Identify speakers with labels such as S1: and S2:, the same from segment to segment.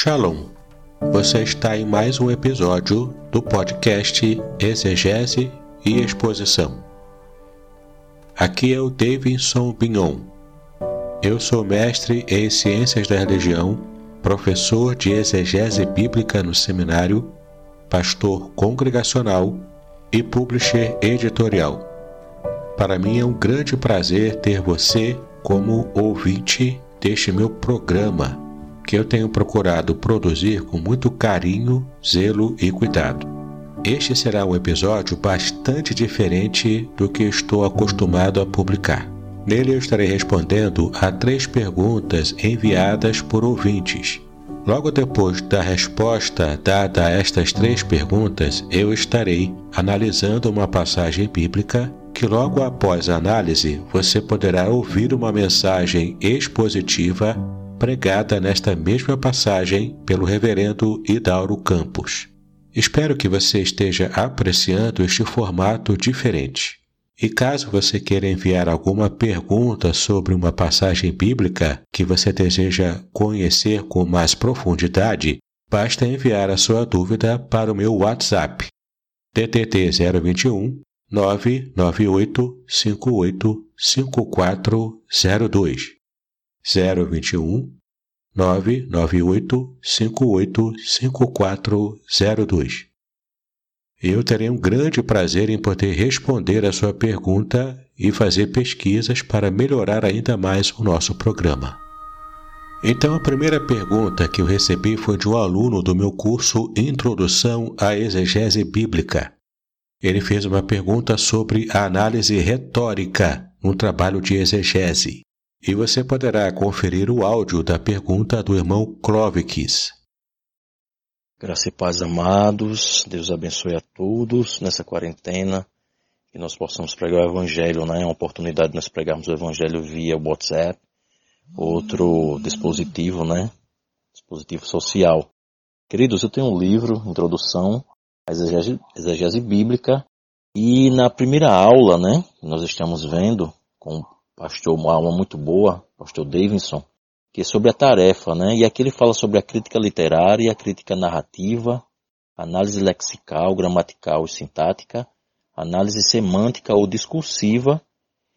S1: Shalom. Você está em mais um episódio do podcast Exegese e Exposição. Aqui é o Davidson Bignon. Eu sou mestre em Ciências da Religião, professor de exegese bíblica no seminário, pastor congregacional e publisher editorial. Para mim é um grande prazer ter você como ouvinte deste meu programa, que eu tenho procurado produzir com muito carinho, zelo e cuidado. Este será um episódio bastante diferente do que estou acostumado a publicar. Nele eu estarei respondendo a três perguntas enviadas por ouvintes. Logo depois da resposta dada a estas três perguntas, eu estarei analisando uma passagem bíblica que logo após a análise você poderá ouvir uma mensagem expositiva pregada nesta mesma passagem pelo reverendo Idauro Campos. Espero que você esteja apreciando este formato diferente. E caso você queira enviar alguma pergunta sobre uma passagem bíblica que você deseja conhecer com mais profundidade, basta enviar a sua dúvida para o meu WhatsApp TTT 021 998 58 5402 021 998 58 5402. Eu terei um grande prazer em poder responder a sua pergunta e fazer pesquisas para melhorar ainda mais o nosso programa. Então, a primeira pergunta que eu recebi foi de um aluno do meu curso Introdução à Exegese Bíblica. Ele fez uma pergunta sobre a análise retórica no trabalho de exegese. E você poderá conferir o áudio da pergunta do irmão Clovikis.
S2: Graça e paz, amados. Deus abençoe a todos nessa quarentena. Que nós possamos pregar o Evangelho, né? É uma oportunidade de nós pregarmos o Evangelho via WhatsApp, outro dispositivo, né? Dispositivo social. Queridos, eu tenho um livro, Introdução à Exegese, exegese Bíblica, e na primeira aula, né? Nós estamos vendo com pastor, uma alma muito boa, pastor Davidson, que é sobre a tarefa, né? E aqui ele fala sobre a crítica literária, a crítica narrativa, análise lexical, gramatical e sintática, análise semântica ou discursiva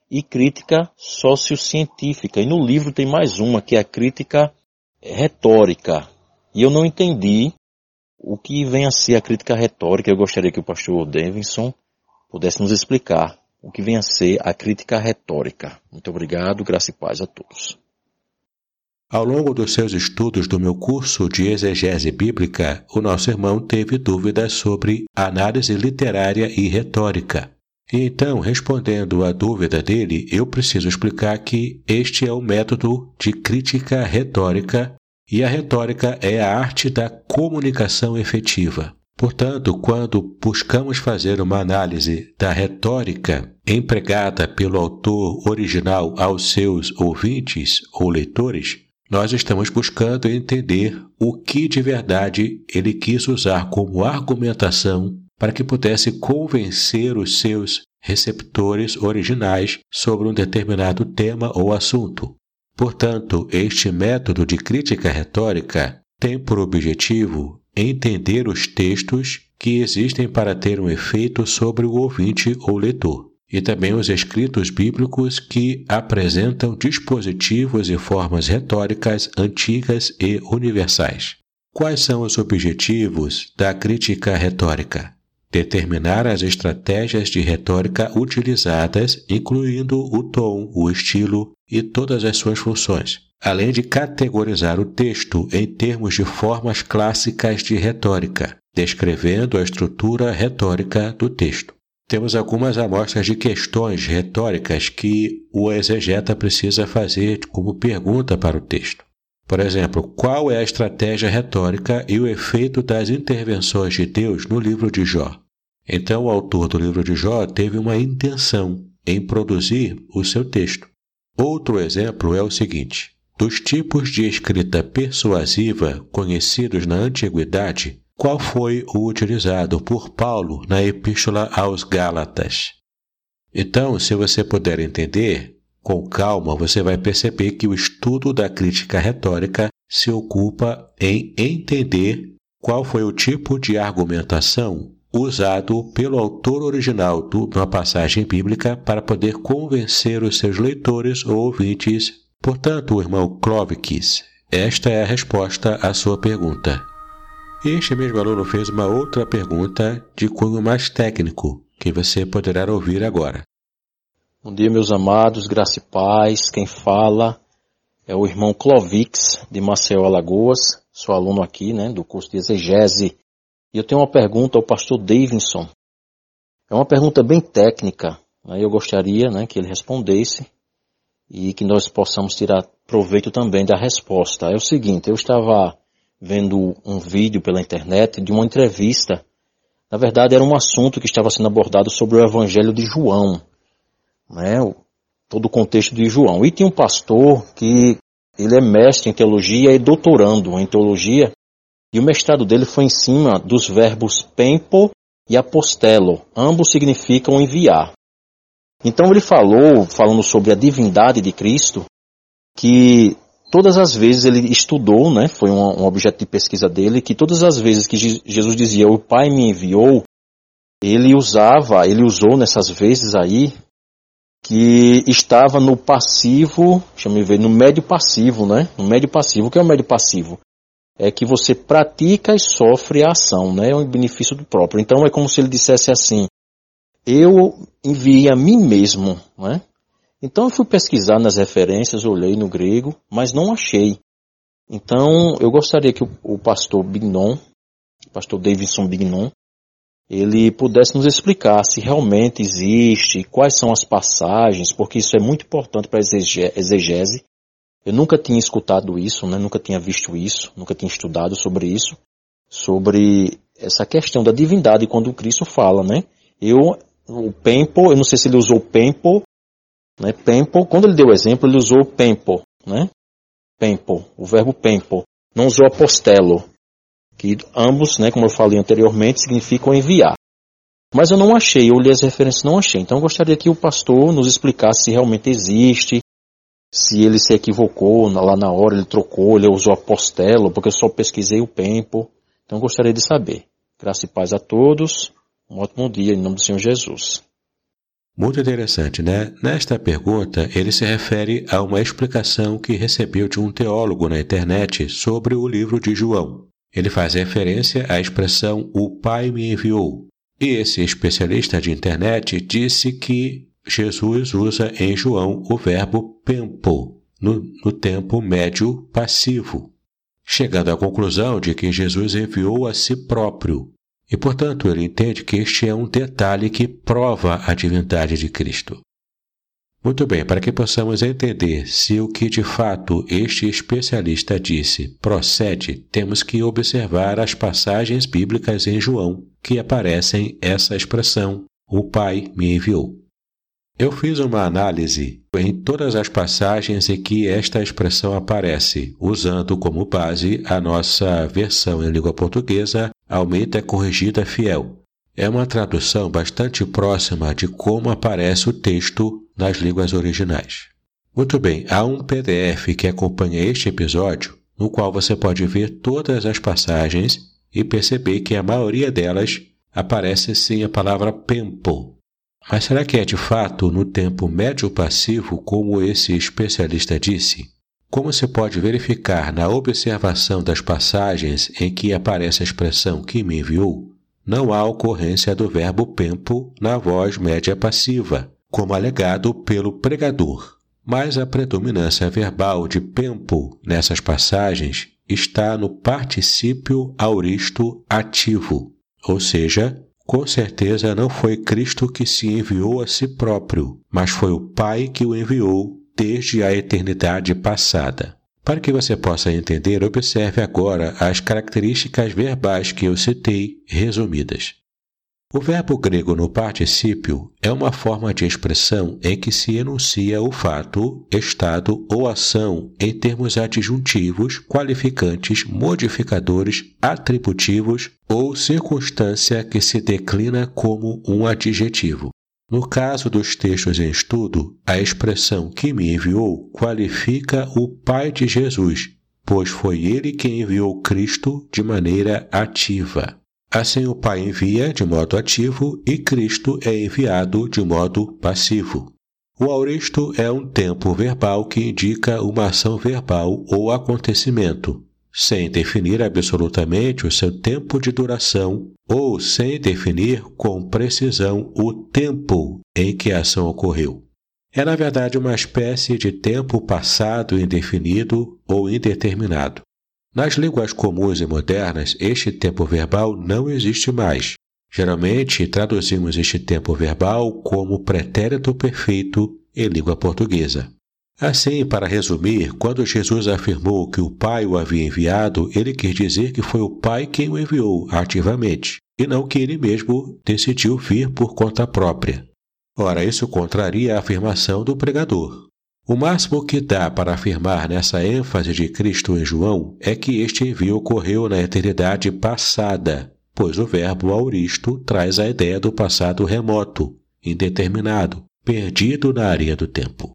S2: e crítica sociocientífica. E no livro tem mais uma, que é a crítica retórica. E eu não entendi o que vem a ser a crítica retórica. Eu gostaria que o pastor Davidson pudesse nos explicar o que vem a ser a crítica retórica. Muito obrigado, graça e paz a todos.
S1: Ao longo dos seus estudos do meu curso de exegese bíblica, o nosso irmão teve dúvidas sobre análise literária e retórica. Então, respondendo à dúvida dele, eu preciso explicar que este é o método de crítica retórica e a retórica é a arte da comunicação efetiva. Portanto, quando buscamos fazer uma análise da retórica empregada pelo autor original aos seus ouvintes ou leitores, nós estamos buscando entender o que de verdade ele quis usar como argumentação para que pudesse convencer os seus receptores originais sobre um determinado tema ou assunto. Portanto, este método de crítica retórica tem por objetivo entender os textos que existem para ter um efeito sobre o ouvinte ou leitor, e também os escritos bíblicos que apresentam dispositivos e formas retóricas antigas e universais. Quais são os objetivos da crítica retórica? Determinar as estratégias de retórica utilizadas, incluindo o tom, o estilo e todas as suas funções além de categorizar o texto em termos de formas clássicas de retórica, descrevendo a estrutura retórica do texto. Temos algumas amostras de questões retóricas que o exegeta precisa fazer como pergunta para o texto. Por exemplo, qual é a estratégia retórica e o efeito das intervenções de Deus no livro de Jó? Então, o autor do livro de Jó teve uma intenção em produzir o seu texto. Outro exemplo é o seguinte: dos tipos de escrita persuasiva conhecidos na antiguidade, qual foi o utilizado por Paulo na Epístola aos Gálatas? Então, se você puder entender, com calma você vai perceber que o estudo da crítica retórica se ocupa em entender qual foi o tipo de argumentação usado pelo autor original de uma passagem bíblica para poder convencer os seus leitores ou ouvintes. Portanto, irmão Clovis, esta é a resposta à sua pergunta. Este mesmo aluno fez uma outra pergunta de cunho mais técnico, que você poderá ouvir agora.
S2: Bom dia, meus amados, graça e paz. Quem fala é o irmão Clovix, de Maceió, Alagoas. Sou aluno aqui, né, do curso de exegese. E eu tenho uma pergunta ao pastor Davidson. É uma pergunta bem técnica. Né, eu gostaria, né, que ele respondesse e que nós possamos tirar proveito também da resposta. É o seguinte, eu estava vendo um vídeo pela internet de uma entrevista. Na verdade, era um assunto que estava sendo abordado sobre o Evangelho de João, né? todo o contexto de João. E tinha um pastor que ele é mestre em teologia e doutorando em teologia, e o mestrado dele foi em cima dos verbos pempo e apostelo. Ambos significam enviar. Então ele falou, falando sobre a divindade de Cristo, que todas as vezes ele estudou, né, foi um, um objeto de pesquisa dele, que todas as vezes que Jesus dizia o Pai me enviou, ele usava, ele usou nessas vezes aí, que estava no passivo, deixa eu ver, no médio passivo, né? No médio passivo. O que é o médio passivo? É que você pratica e sofre a ação, né? É um benefício do próprio. Então é como se ele dissesse assim: Eu enviei a mim mesmo, né? Então eu fui pesquisar nas referências, olhei no grego, mas não achei. Então eu gostaria que o, o pastor Bignon, pastor Davidson Bignon, ele pudesse nos explicar se realmente existe, quais são as passagens, porque isso é muito importante para a exegese. Eu nunca tinha escutado isso, né? nunca tinha visto isso, nunca tinha estudado sobre isso, sobre essa questão da divindade quando Cristo fala, né? Eu, o Pempo, eu não sei se ele usou Pempo né? Pempo, quando ele deu o exemplo, ele usou pempo, né? Pempo, o verbo pempo. Não usou apostelo, que ambos, né, como eu falei anteriormente, significam enviar. Mas eu não achei, eu li as referências não achei. Então eu gostaria que o pastor nos explicasse se realmente existe, se ele se equivocou lá na hora, ele trocou, ele usou apostelo, porque eu só pesquisei o pempo. Então eu gostaria de saber. Graça e paz a todos. Um ótimo dia em nome do Senhor Jesus.
S1: Muito interessante, né? Nesta pergunta, ele se refere a uma explicação que recebeu de um teólogo na internet sobre o livro de João. Ele faz referência à expressão o Pai me enviou. E esse especialista de internet disse que Jesus usa em João o verbo pempo, no, no tempo médio passivo, chegando à conclusão de que Jesus enviou a si próprio, e, portanto, ele entende que este é um detalhe que prova a divindade de Cristo. Muito bem, para que possamos entender se o que de fato este especialista disse procede, temos que observar as passagens bíblicas em João que aparecem essa expressão: O Pai me enviou. Eu fiz uma análise em todas as passagens em que esta expressão aparece, usando como base a nossa versão em língua portuguesa, Almeida Corrigida Fiel. É uma tradução bastante próxima de como aparece o texto nas línguas originais. Muito bem, há um PDF que acompanha este episódio, no qual você pode ver todas as passagens e perceber que a maioria delas aparece sim a palavra pempo, mas será que é de fato no tempo médio passivo, como esse especialista disse? Como se pode verificar na observação das passagens em que aparece a expressão que me enviou, não há ocorrência do verbo pempo na voz média passiva, como alegado pelo pregador. Mas a predominância verbal de pempo nessas passagens está no particípio auristo ativo, ou seja, com certeza não foi Cristo que se enviou a si próprio, mas foi o Pai que o enviou desde a eternidade passada. Para que você possa entender, observe agora as características verbais que eu citei, resumidas. O verbo grego no particípio é uma forma de expressão em que se enuncia o fato, estado ou ação em termos adjuntivos, qualificantes, modificadores, atributivos ou circunstância que se declina como um adjetivo. No caso dos textos em estudo, a expressão que me enviou qualifica o Pai de Jesus, pois foi ele quem enviou Cristo de maneira ativa. Assim, o Pai envia de modo ativo e Cristo é enviado de modo passivo. O auristo é um tempo verbal que indica uma ação verbal ou acontecimento, sem definir absolutamente o seu tempo de duração ou sem definir com precisão o tempo em que a ação ocorreu. É, na verdade, uma espécie de tempo passado indefinido ou indeterminado. Nas línguas comuns e modernas, este tempo verbal não existe mais. Geralmente, traduzimos este tempo verbal como pretérito perfeito em língua portuguesa. Assim, para resumir, quando Jesus afirmou que o Pai o havia enviado, ele quis dizer que foi o Pai quem o enviou ativamente, e não que ele mesmo decidiu vir por conta própria. Ora, isso contraria a afirmação do pregador. O máximo que dá para afirmar nessa ênfase de Cristo em João é que este envio ocorreu na eternidade passada, pois o verbo auristo traz a ideia do passado remoto, indeterminado, perdido na areia do tempo.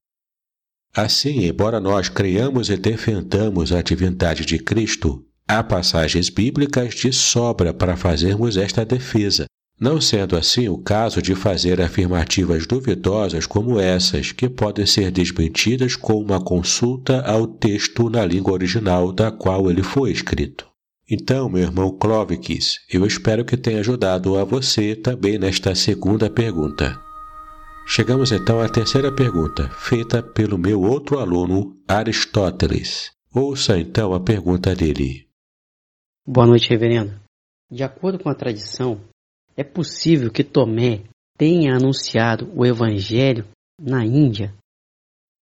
S1: Assim, embora nós creiamos e defendamos a divindade de Cristo, há passagens bíblicas de sobra para fazermos esta defesa, não sendo assim o caso de fazer afirmativas duvidosas como essas, que podem ser desmentidas com uma consulta ao texto na língua original da qual ele foi escrito. Então, meu irmão Clovis, eu espero que tenha ajudado a você também nesta segunda pergunta. Chegamos então à terceira pergunta, feita pelo meu outro aluno, Aristóteles. Ouça então a pergunta dele.
S3: Boa noite, reverendo. De acordo com a tradição, é possível que Tomé tenha anunciado o Evangelho na Índia?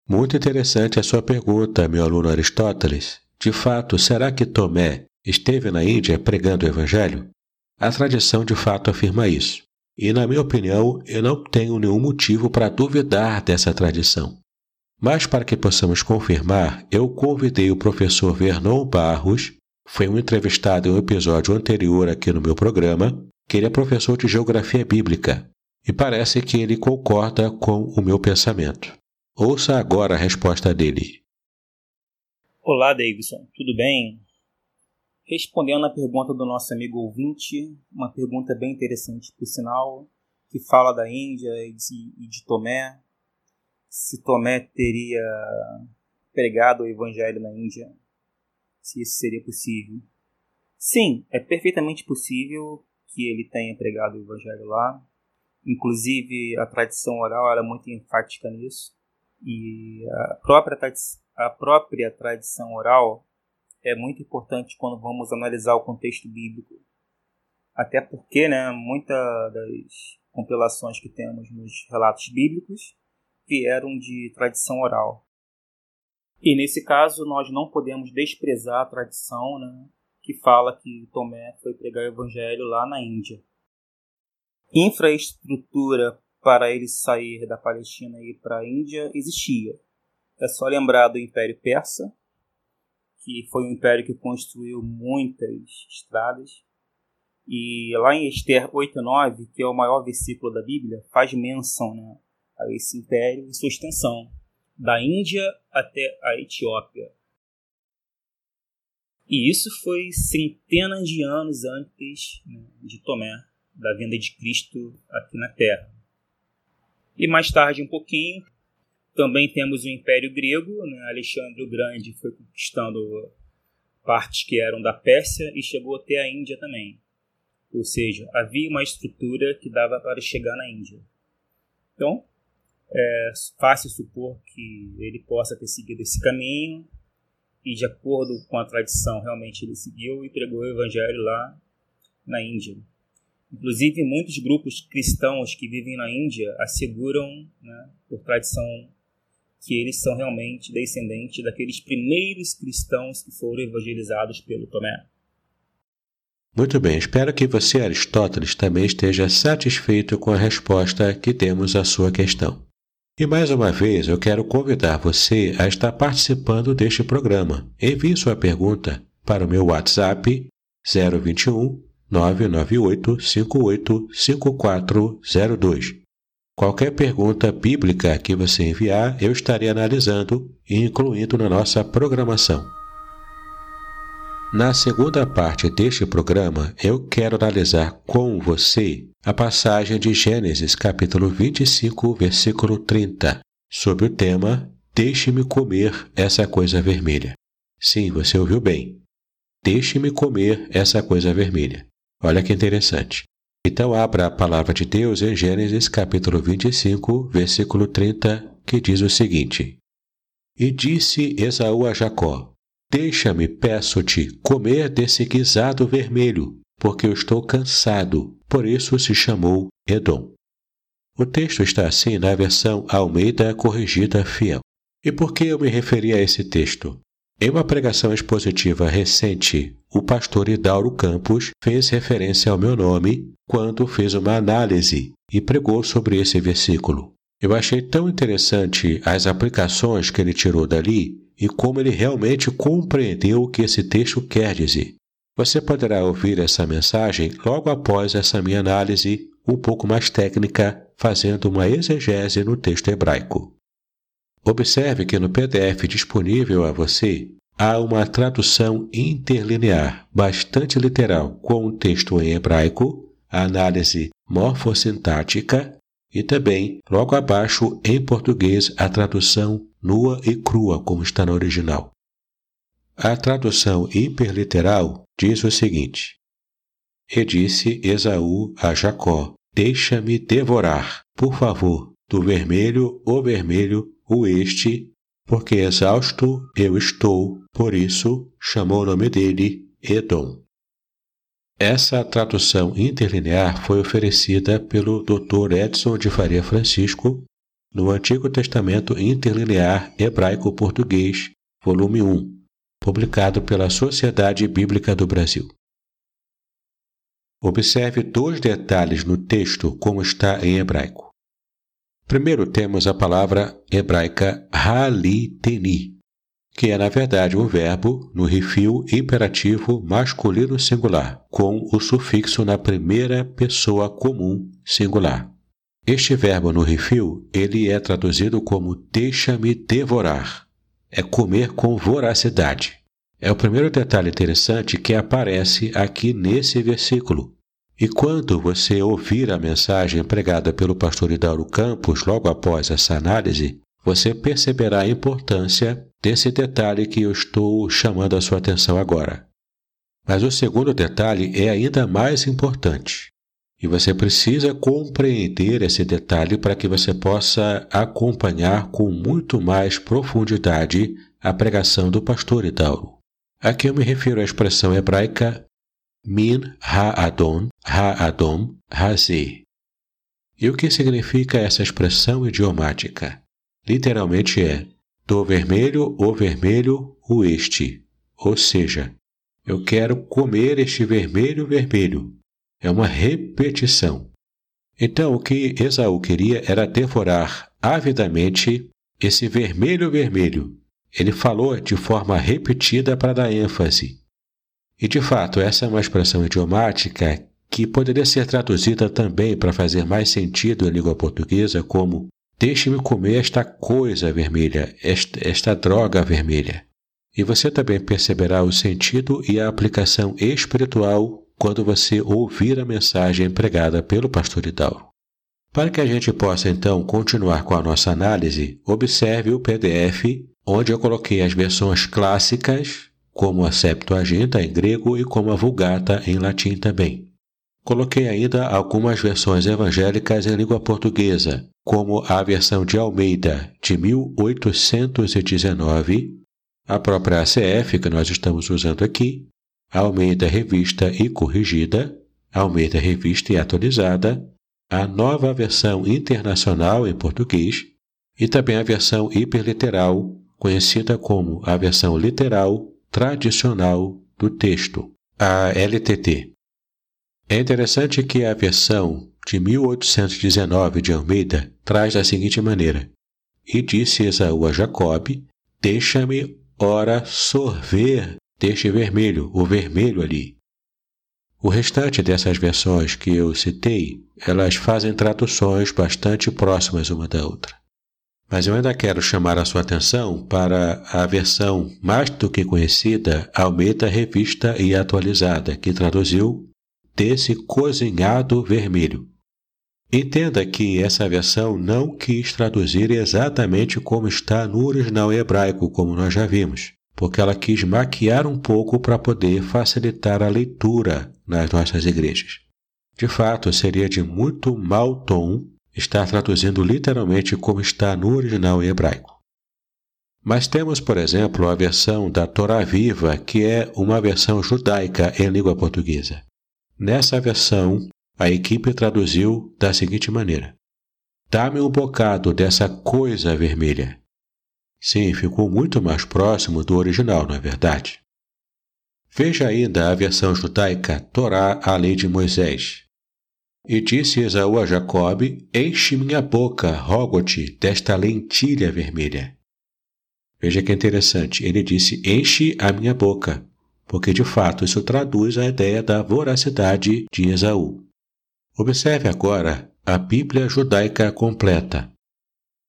S1: Muito interessante a sua pergunta, meu aluno Aristóteles. De fato, será que Tomé esteve na Índia pregando o Evangelho? A tradição de fato afirma isso. E, na minha opinião, eu não tenho nenhum motivo para duvidar dessa tradição. Mas, para que possamos confirmar, eu convidei o professor Vernon Barros, foi um entrevistado em um episódio anterior aqui no meu programa, que ele é professor de Geografia Bíblica, e parece que ele concorda com o meu pensamento. Ouça agora a resposta dele.
S4: Olá, Davidson, tudo bem? Respondendo à pergunta do nosso amigo ouvinte, uma pergunta bem interessante, por sinal, que fala da Índia e de, e de Tomé. Se Tomé teria pregado o evangelho na Índia, se isso seria possível. Sim, é perfeitamente possível que ele tenha pregado o evangelho lá. Inclusive, a tradição oral era muito enfática nisso. E a própria, a própria tradição oral é muito importante quando vamos analisar o contexto bíblico. Até porque, né, muitas das compilações que temos nos relatos bíblicos vieram de tradição oral. E nesse caso, nós não podemos desprezar a tradição né, que fala que Tomé foi pregar o evangelho lá na Índia. Infraestrutura para ele sair da Palestina e ir para a Índia existia. É só lembrar do Império Persa, que foi um império que construiu muitas estradas. E lá em Esther 8:9, que é o maior versículo da Bíblia, faz menção né, a esse império e sua extensão, da Índia até a Etiópia. E isso foi centenas de anos antes né, de Tomé, da vinda de Cristo aqui na Terra. E mais tarde, um pouquinho, também temos o Império Grego, né? Alexandre o Grande foi conquistando partes que eram da Pérsia e chegou até a Índia também. Ou seja, havia uma estrutura que dava para chegar na Índia. Então, é fácil supor que ele possa ter seguido esse caminho e, de acordo com a tradição, realmente ele seguiu e pregou o evangelho lá na Índia. Inclusive, muitos grupos cristãos que vivem na Índia asseguram, né, por tradição que eles são realmente descendentes daqueles primeiros cristãos que foram evangelizados pelo Tomé.
S1: Muito bem, espero que você, Aristóteles, também esteja satisfeito com a resposta que temos à sua questão. E mais uma vez eu quero convidar você a estar participando deste programa. Envie sua pergunta para o meu WhatsApp 021 998 58 5402. Qualquer pergunta bíblica que você enviar, eu estarei analisando e incluindo na nossa programação. Na segunda parte deste programa, eu quero analisar com você a passagem de Gênesis, capítulo 25, versículo 30, sobre o tema Deixe-me comer essa coisa vermelha. Sim, você ouviu bem. Deixe-me comer essa coisa vermelha. Olha que interessante. Então, abra a palavra de Deus em Gênesis, capítulo 25, versículo 30, que diz o seguinte: E disse Esaú a Jacó: Deixa-me, peço-te, comer desse guisado vermelho, porque eu estou cansado. Por isso se chamou Edom. O texto está assim na versão Almeida Corrigida Fiel. E por que eu me referi a esse texto? Em uma pregação expositiva recente, o pastor Hidauro Campos fez referência ao meu nome quando fez uma análise e pregou sobre esse versículo. Eu achei tão interessante as aplicações que ele tirou dali e como ele realmente compreendeu o que esse texto quer dizer. Você poderá ouvir essa mensagem logo após essa minha análise um pouco mais técnica, fazendo uma exegese no texto hebraico. Observe que no PDF disponível a você há uma tradução interlinear bastante literal com o texto em hebraico, a análise morfossintática e também, logo abaixo, em português, a tradução nua e crua, como está no original. A tradução hiperliteral diz o seguinte: E disse Esaú a Jacó: Deixa-me devorar, por favor, do vermelho o vermelho o este, porque exausto eu estou, por isso chamou o nome dele Edom. Essa tradução interlinear foi oferecida pelo Dr. Edson de Faria Francisco no Antigo Testamento Interlinear Hebraico-Português, volume 1, publicado pela Sociedade Bíblica do Brasil. Observe dois detalhes no texto como está em hebraico. Primeiro temos a palavra hebraica haliteni, que é na verdade um verbo no refil imperativo masculino singular, com o sufixo na primeira pessoa comum singular. Este verbo no refil, ele é traduzido como deixa-me devorar. É comer com voracidade. É o primeiro detalhe interessante que aparece aqui nesse versículo. E quando você ouvir a mensagem pregada pelo pastor Hidauro Campos logo após essa análise, você perceberá a importância desse detalhe que eu estou chamando a sua atenção agora. Mas o segundo detalhe é ainda mais importante. E você precisa compreender esse detalhe para que você possa acompanhar com muito mais profundidade a pregação do pastor Idauro. Aqui eu me refiro à expressão hebraica min ha-adon, ha-adom, ha-ze. E o que significa essa expressão idiomática? literalmente é do vermelho o vermelho o este. Ou seja, eu quero comer este vermelho vermelho. É uma repetição. Então, o que Esaú queria era devorar avidamente esse vermelho vermelho. Ele falou de forma repetida para dar ênfase. E de fato, essa é uma expressão idiomática que poderia ser traduzida também para fazer mais sentido em língua portuguesa como Deixe-me comer esta coisa vermelha, esta, esta droga vermelha. E você também perceberá o sentido e a aplicação espiritual quando você ouvir a mensagem pregada pelo pastor Hidauro. Para que a gente possa então continuar com a nossa análise, observe o PDF onde eu coloquei as versões clássicas, como a Septuaginta em grego e como a Vulgata em latim também. Coloquei ainda algumas versões evangélicas em língua portuguesa, como a versão de Almeida de 1819, a própria ACF que nós estamos usando aqui, a Almeida Revista e Corrigida, a Almeida Revista e Atualizada, a nova versão internacional em português e também a versão hiperliteral, conhecida como a versão literal tradicional do texto, a LTT. É interessante que a versão de 1819 de Almeida traz da seguinte maneira: E disse Esaú a Jacob: Deixa-me, ora, sorver deste vermelho, o vermelho ali. O restante dessas versões que eu citei, elas fazem traduções bastante próximas uma da outra. Mas eu ainda quero chamar a sua atenção para a versão mais do que conhecida Almeida Revista e Atualizada, que traduziu desse cozinhado vermelho. Entenda que essa versão não quis traduzir exatamente como está no original hebraico, como nós já vimos, porque ela quis maquiar um pouco para poder facilitar a leitura nas nossas igrejas. De fato, seria de muito mau tom estar traduzindo literalmente como está no original hebraico. Mas temos, por exemplo, a versão da Torá Viva, que é uma versão judaica em língua portuguesa. Nessa versão, a equipe traduziu da seguinte maneira: Dá-me um bocado dessa coisa vermelha. Sim, ficou muito mais próximo do original, não é verdade? Veja ainda a versão judaica Torá, a lei de Moisés. E disse Esaú a Jacob: Enche minha boca, rogo-te, desta lentilha vermelha. Veja que interessante, ele disse: Enche a minha boca, porque de fato isso traduz a ideia da voracidade de Esaú. Observe agora a Bíblia judaica completa.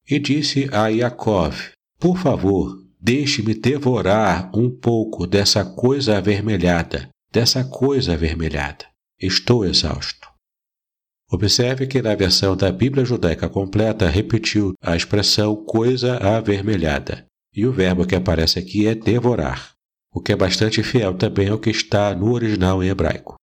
S1: E disse a Yaakov: Por favor, deixe-me devorar um pouco dessa coisa avermelhada, dessa coisa avermelhada. Estou exausto. Observe que na versão da Bíblia judaica completa repetiu a expressão coisa avermelhada, e o verbo que aparece aqui é devorar, o que é bastante fiel também ao que está no original em hebraico.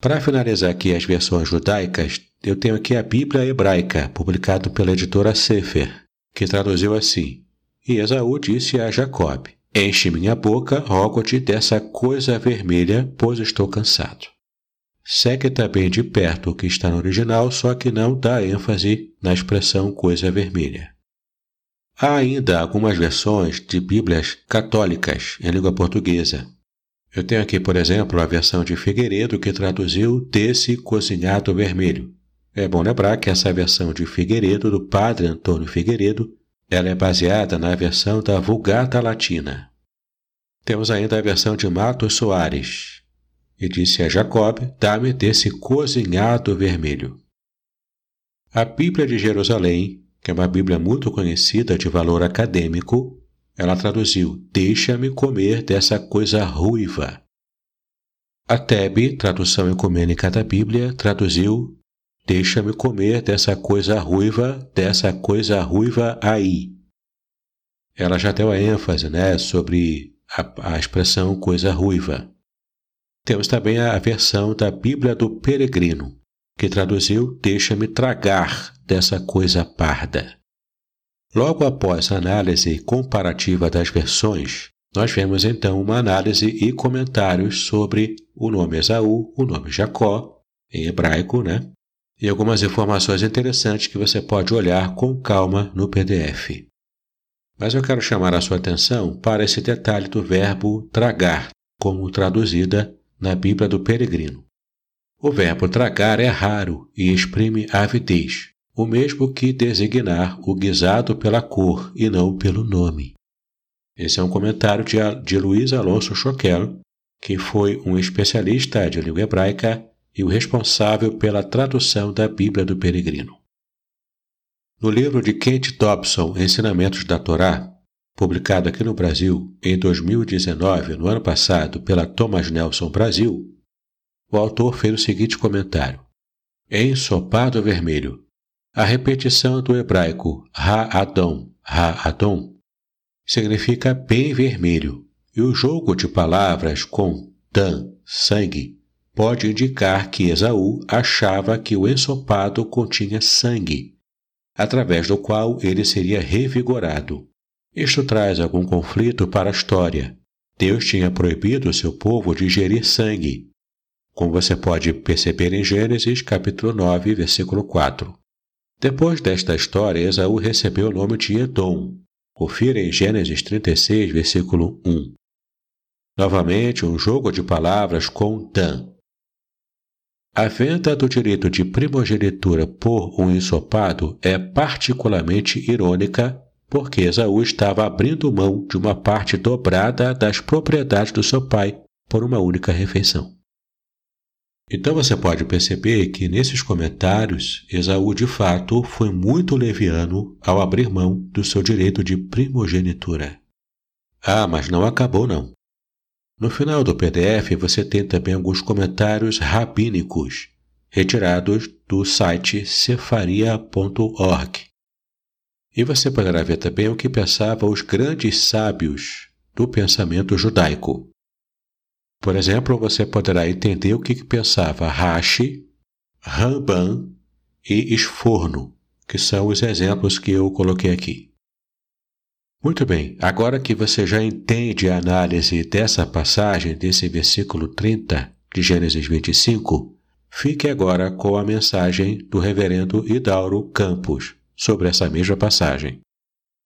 S1: Para finalizar aqui as versões judaicas, eu tenho aqui a Bíblia Hebraica, publicado pela editora Sefer, que traduziu assim: E Esaú disse a Jacob: Enche minha boca, rogo-te dessa coisa vermelha, pois estou cansado. Segue também de perto o que está no original, só que não dá ênfase na expressão coisa vermelha. Há ainda algumas versões de Bíblias católicas em língua portuguesa, eu tenho aqui, por exemplo, a versão de Figueiredo que traduziu desse cozinhado vermelho. É bom lembrar que essa versão de Figueiredo, do padre Antônio Figueiredo, ela é baseada na versão da Vulgata Latina. Temos ainda a versão de Matos Soares. E disse a Jacob: Dá-me desse cozinhado vermelho. A Bíblia de Jerusalém, que é uma Bíblia muito conhecida de valor acadêmico, ela traduziu: Deixa-me comer dessa coisa ruiva. A Tebe, tradução ecumênica da Bíblia, traduziu: Deixa-me comer dessa coisa ruiva, dessa coisa ruiva aí. Ela já deu a ênfase né, sobre a, a expressão coisa ruiva. Temos também a versão da Bíblia do Peregrino, que traduziu: Deixa-me tragar dessa coisa parda. Logo após a análise comparativa das versões, nós vemos então uma análise e comentários sobre o nome Esaú, o nome Jacó, em hebraico, né? E algumas informações interessantes que você pode olhar com calma no PDF. Mas eu quero chamar a sua atenção para esse detalhe do verbo tragar, como traduzida na Bíblia do Peregrino. O verbo tragar é raro e exprime avidez, o mesmo que designar o guisado pela cor e não pelo nome. Esse é um comentário de, de Luiz Alonso Choquel, que foi um especialista de língua hebraica e o responsável pela tradução da Bíblia do Peregrino. No livro de Kent Dobson, Ensinamentos da Torá, publicado aqui no Brasil em 2019, no ano passado, pela Thomas Nelson Brasil, o autor fez o seguinte comentário: Ensopado vermelho, a repetição do hebraico Ha-Adon, Ha-Adon, significa bem vermelho, e o jogo de palavras com dan, sangue, pode indicar que Esaú achava que o ensopado continha sangue, através do qual ele seria revigorado. Isto traz algum conflito para a história. Deus tinha proibido seu povo de ingerir sangue, como você pode perceber em Gênesis capítulo 9, versículo 4. Depois desta história, Esaú recebeu o nome de Edom. Confira em Gênesis 36, versículo 1. Novamente, um jogo de palavras com Dan. A venda do direito de primogenitura por um ensopado é particularmente irônica porque Esaú estava abrindo mão de uma parte dobrada das propriedades do seu pai por uma única refeição. Então você pode perceber que nesses comentários, Esaú de fato foi muito leviano ao abrir mão do seu direito de primogenitura. Ah, mas não acabou não. No final do PDF você tem também alguns comentários rabínicos, retirados do site cefaria.org. E você poderá ver também o que pensavam os grandes sábios do pensamento judaico. Por exemplo, você poderá entender o que pensava Rashi, Ramban e Esforno, que são os exemplos que eu coloquei aqui. Muito bem, agora que você já entende a análise dessa passagem, desse versículo 30 de Gênesis 25, fique agora com a mensagem do reverendo Hidauro Campos sobre essa mesma passagem.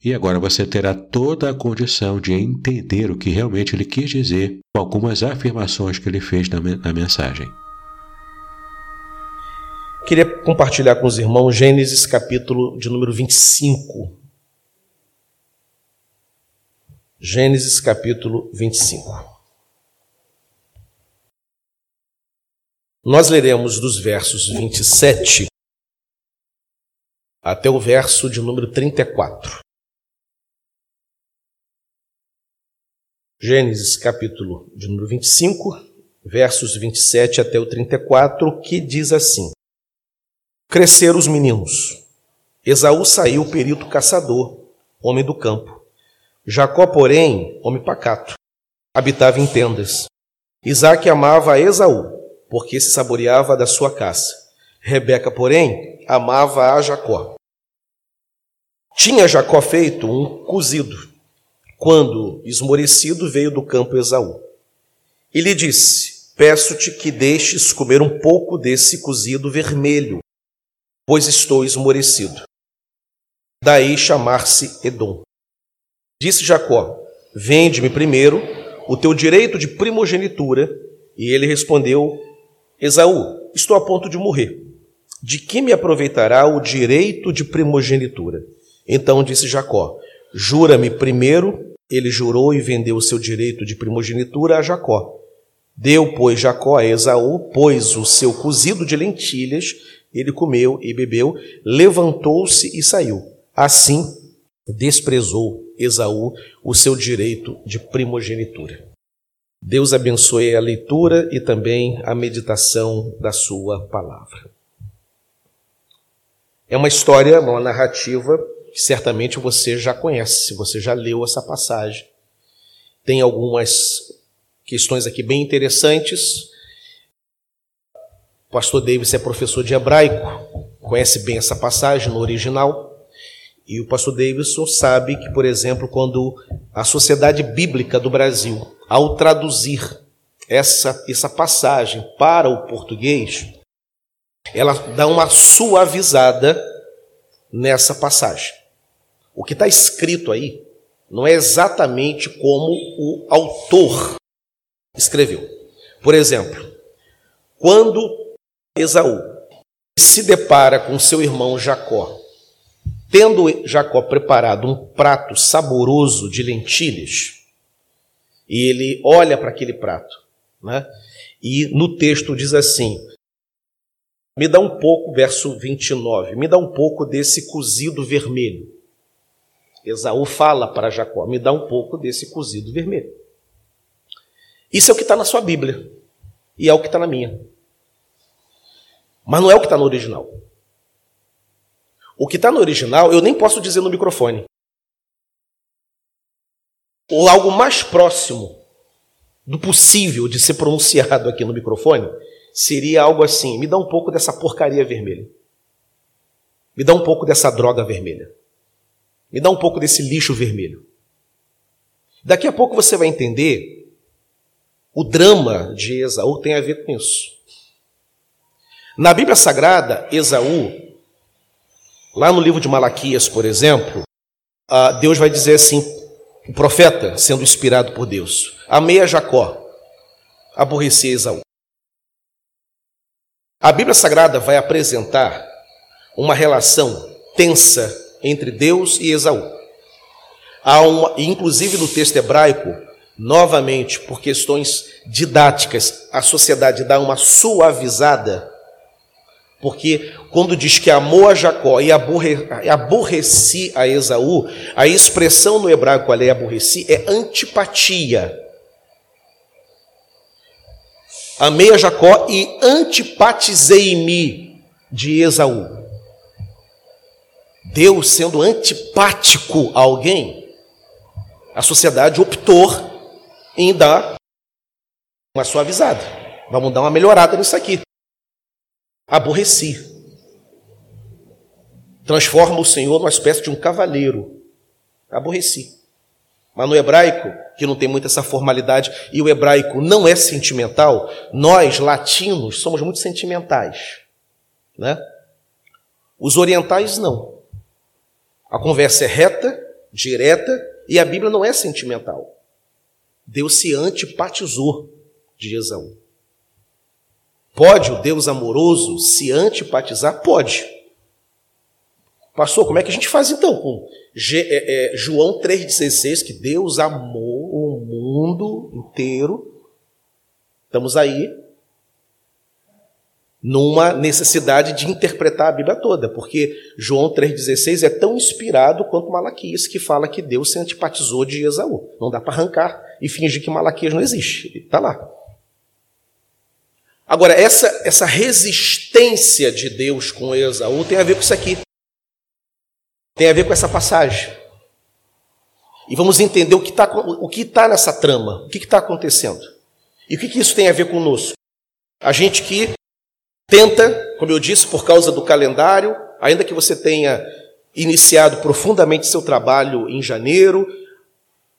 S1: E agora você terá toda a condição de entender o que realmente ele quis dizer com algumas afirmações que ele fez na, mensagem.
S5: Queria compartilhar com os irmãos Gênesis capítulo de número 25. Gênesis capítulo 25. Nós leremos dos versos 27 até o verso de número 34. Gênesis capítulo de número 25, versos 27 até o 34, que diz assim: Cresceram os meninos. Esaú saiu perito caçador, homem do campo. Jacó, porém, homem pacato, habitava em tendas. Isaac amava a Esaú, porque se saboreava da sua caça. Rebeca, porém, amava a Jacó. Tinha Jacó feito um cozido quando, esmorecido, veio do campo Esaú. E lhe disse: Peço-te que deixes comer um pouco desse cozido vermelho, pois estou esmorecido. Daí chamar-se Edom. Disse Jacó: Vende-me primeiro o teu direito de primogenitura. E ele respondeu: Esaú, estou a ponto de morrer. De que me aproveitará o direito de primogenitura? Então disse Jacó: Jura-me primeiro. Ele jurou e vendeu o seu direito de primogenitura a Jacó. Deu, pois, Jacó a Esaú, pôs o seu cozido de lentilhas, ele comeu e bebeu, levantou-se e saiu. Assim, desprezou Esaú o seu direito de primogenitura. Deus abençoe a leitura e também a meditação da sua palavra. É uma história, uma narrativa que certamente você já conhece, você já leu essa passagem. Tem algumas questões aqui bem interessantes. O pastor Davis é professor de hebraico, conhece bem essa passagem no original. E o pastor Davidson sabe que, por exemplo, quando a Sociedade Bíblica do Brasil, ao traduzir essa, essa passagem para o português, ela dá uma suavizada nessa passagem. O que está escrito aí não é exatamente como o autor escreveu. Por exemplo, quando Esaú se depara com seu irmão Jacó, tendo Jacó preparado um prato saboroso de lentilhas, e ele olha para aquele prato, né? e no texto diz assim: me dá um pouco, verso 29, me dá um pouco desse cozido vermelho. Esaú fala para Jacó: me dá um pouco desse cozido vermelho. Isso é o que está na sua Bíblia. E é o que está na minha. Mas não é o que está no original. O que está no original eu nem posso dizer no microfone. Ou algo mais próximo do possível de ser pronunciado aqui no microfone seria algo assim: me dá um pouco dessa porcaria vermelha. Me dá um pouco dessa droga vermelha. Me dá um pouco desse lixo vermelho. Daqui a pouco você vai entender o drama de Esaú tem a ver com isso. Na Bíblia Sagrada, Esaú, lá no livro de Malaquias, por exemplo, Deus vai dizer assim: o profeta, sendo inspirado por Deus, amei a Jacó, aborreci a Esaú. A Bíblia Sagrada vai apresentar uma relação tensa entre Deus e Esaú. Há uma, inclusive no texto hebraico, novamente, por questões didáticas, a sociedade dá uma suavizada, porque quando diz que amou a Jacó e aborre, aborreci a Esaú, a expressão no hebraico ali, aborreci, é antipatia. Amei a Jacó e antipatizei-me de Esaú. Deus sendo antipático a alguém, a sociedade optou em dar uma suavizada. Vamos dar uma melhorada nisso aqui. Aborreci. Transforma o Senhor numa espécie de um cavaleiro. Aborreci. Mas no hebraico, que não tem muito essa formalidade, e o hebraico não é sentimental, nós, latinos, somos muito sentimentais. Né? Os orientais não. A conversa é reta, direta, e a Bíblia não é sentimental. Deus se antipatizou de Esaú. Pode o Deus amoroso se antipatizar? Pode. Pastor, como é que a gente faz então com é, é, João 3,16, que Deus amou o mundo inteiro? Estamos aí numa necessidade de interpretar a Bíblia toda, porque João 3,16 é tão inspirado quanto Malaquias, que fala que Deus se antipatizou de Esaú. Não dá para arrancar e fingir que Malaquias não existe. Está lá. Agora, essa, essa resistência de Deus com Esaú tem a ver com isso aqui. Tem a ver com essa passagem. E vamos entender o que está o que tá nessa trama, o que está acontecendo. E o que, que isso tem a ver conosco? A gente que Tenta, como eu disse, por causa do calendário, ainda que você tenha iniciado profundamente seu trabalho em janeiro,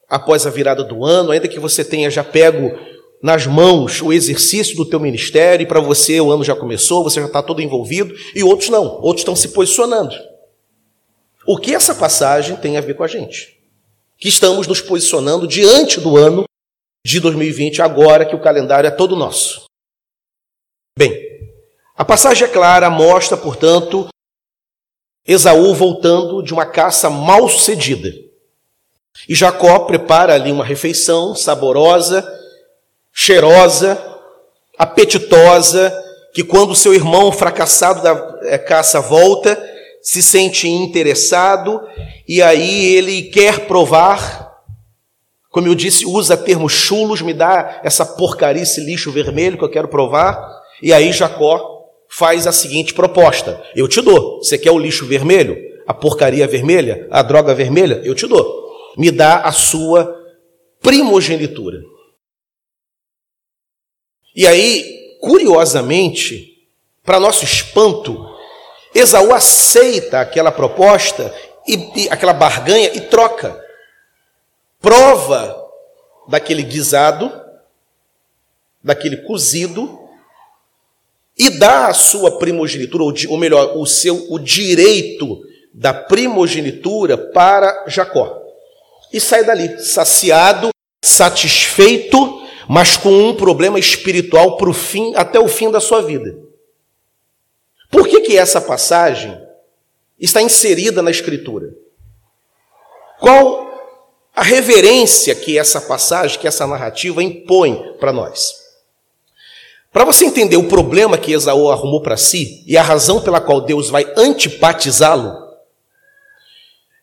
S5: após a virada do ano, ainda que você tenha já pego nas mãos o exercício do teu ministério, e para você o ano já começou, você já está todo envolvido, e outros não, outros estão se posicionando. O que essa passagem tem a ver com a gente? Que estamos nos posicionando diante do ano de 2020, agora que o calendário é todo nosso. Bem, a passagem é clara, mostra, portanto, Esaú voltando de uma caça mal sucedida. E Jacó prepara ali uma refeição saborosa, cheirosa, apetitosa, que quando seu irmão fracassado da é, caça volta, se sente interessado e aí ele quer provar. Como eu disse, usa termos chulos, me dá essa porcaria, esse lixo vermelho que eu quero provar. E aí Jacó faz a seguinte proposta: eu te dou. Você quer o lixo vermelho? A porcaria vermelha? A droga vermelha? Eu te dou. Me dá a sua primogenitura. E aí, curiosamente, para nosso espanto, Esaú aceita aquela proposta e, e aquela barganha e troca. Prova daquele guisado, daquele cozido, e dá a sua primogenitura, ou melhor, o seu o direito da primogenitura para Jacó. E sai dali, saciado, satisfeito, mas com um problema espiritual para o fim, até o fim da sua vida. Por que, que essa passagem está inserida na Escritura? Qual a reverência que essa passagem, que essa narrativa impõe para nós? Para você entender o problema que Esaú arrumou para si e a razão pela qual Deus vai antipatizá-lo,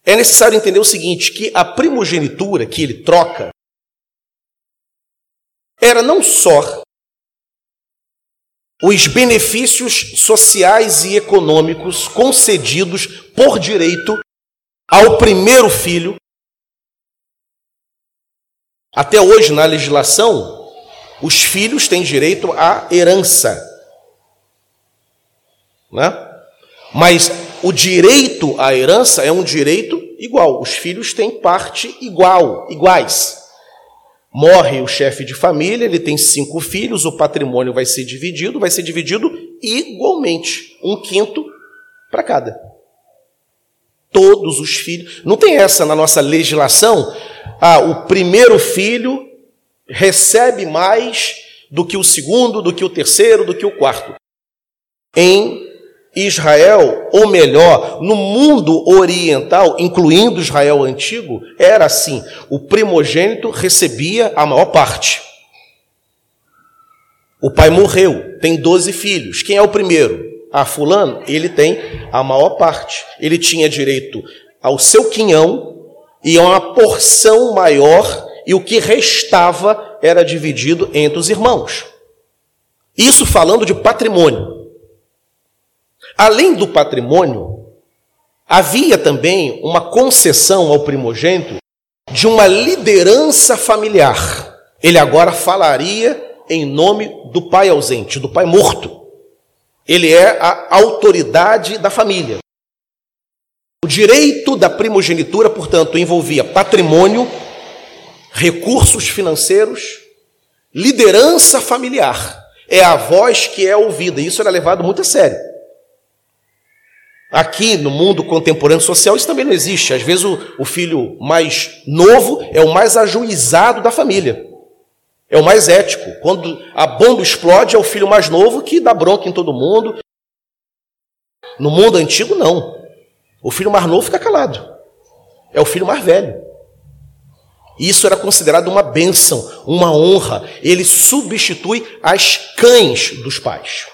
S5: é necessário entender o seguinte: que a primogenitura que ele troca era não só os benefícios sociais e econômicos concedidos por direito ao primeiro filho. Até hoje, na legislação, os filhos têm direito à herança. Né? Mas o direito à herança é um direito igual. Os filhos têm parte igual, iguais. Morre o chefe de família, ele tem cinco filhos, o patrimônio vai ser dividido, vai ser dividido igualmente, um quinto para cada. Todos os filhos. Não tem essa na nossa legislação. Ah, o primeiro filho recebe mais do que o segundo, do que o terceiro, do que o quarto. Em Israel, ou melhor, no mundo oriental, incluindo Israel antigo, era assim: o primogênito recebia a maior parte. O pai morreu, tem 12 filhos. Quem é o primeiro? Ah, Fulano, ele tem a maior parte. Ele tinha direito ao seu quinhão e a uma porção maior, e o que restava era dividido entre os irmãos. Isso falando de patrimônio. Além do patrimônio, havia também uma concessão ao primogênito de uma liderança familiar. Ele agora falaria em nome do pai ausente, do pai morto. Ele é a autoridade da família. O direito da primogenitura, portanto, envolvia patrimônio, recursos financeiros, liderança familiar. É a voz que é ouvida. Isso era levado muito a sério. Aqui no mundo contemporâneo social isso também não existe. Às vezes o, o filho mais novo é o mais ajuizado da família. É o mais ético. Quando a bomba explode, é o filho mais novo que dá bronca em todo mundo. No mundo antigo, não. O filho mais novo fica calado. É o filho mais velho. Isso era considerado uma bênção, uma honra. Ele substitui as cães dos pais.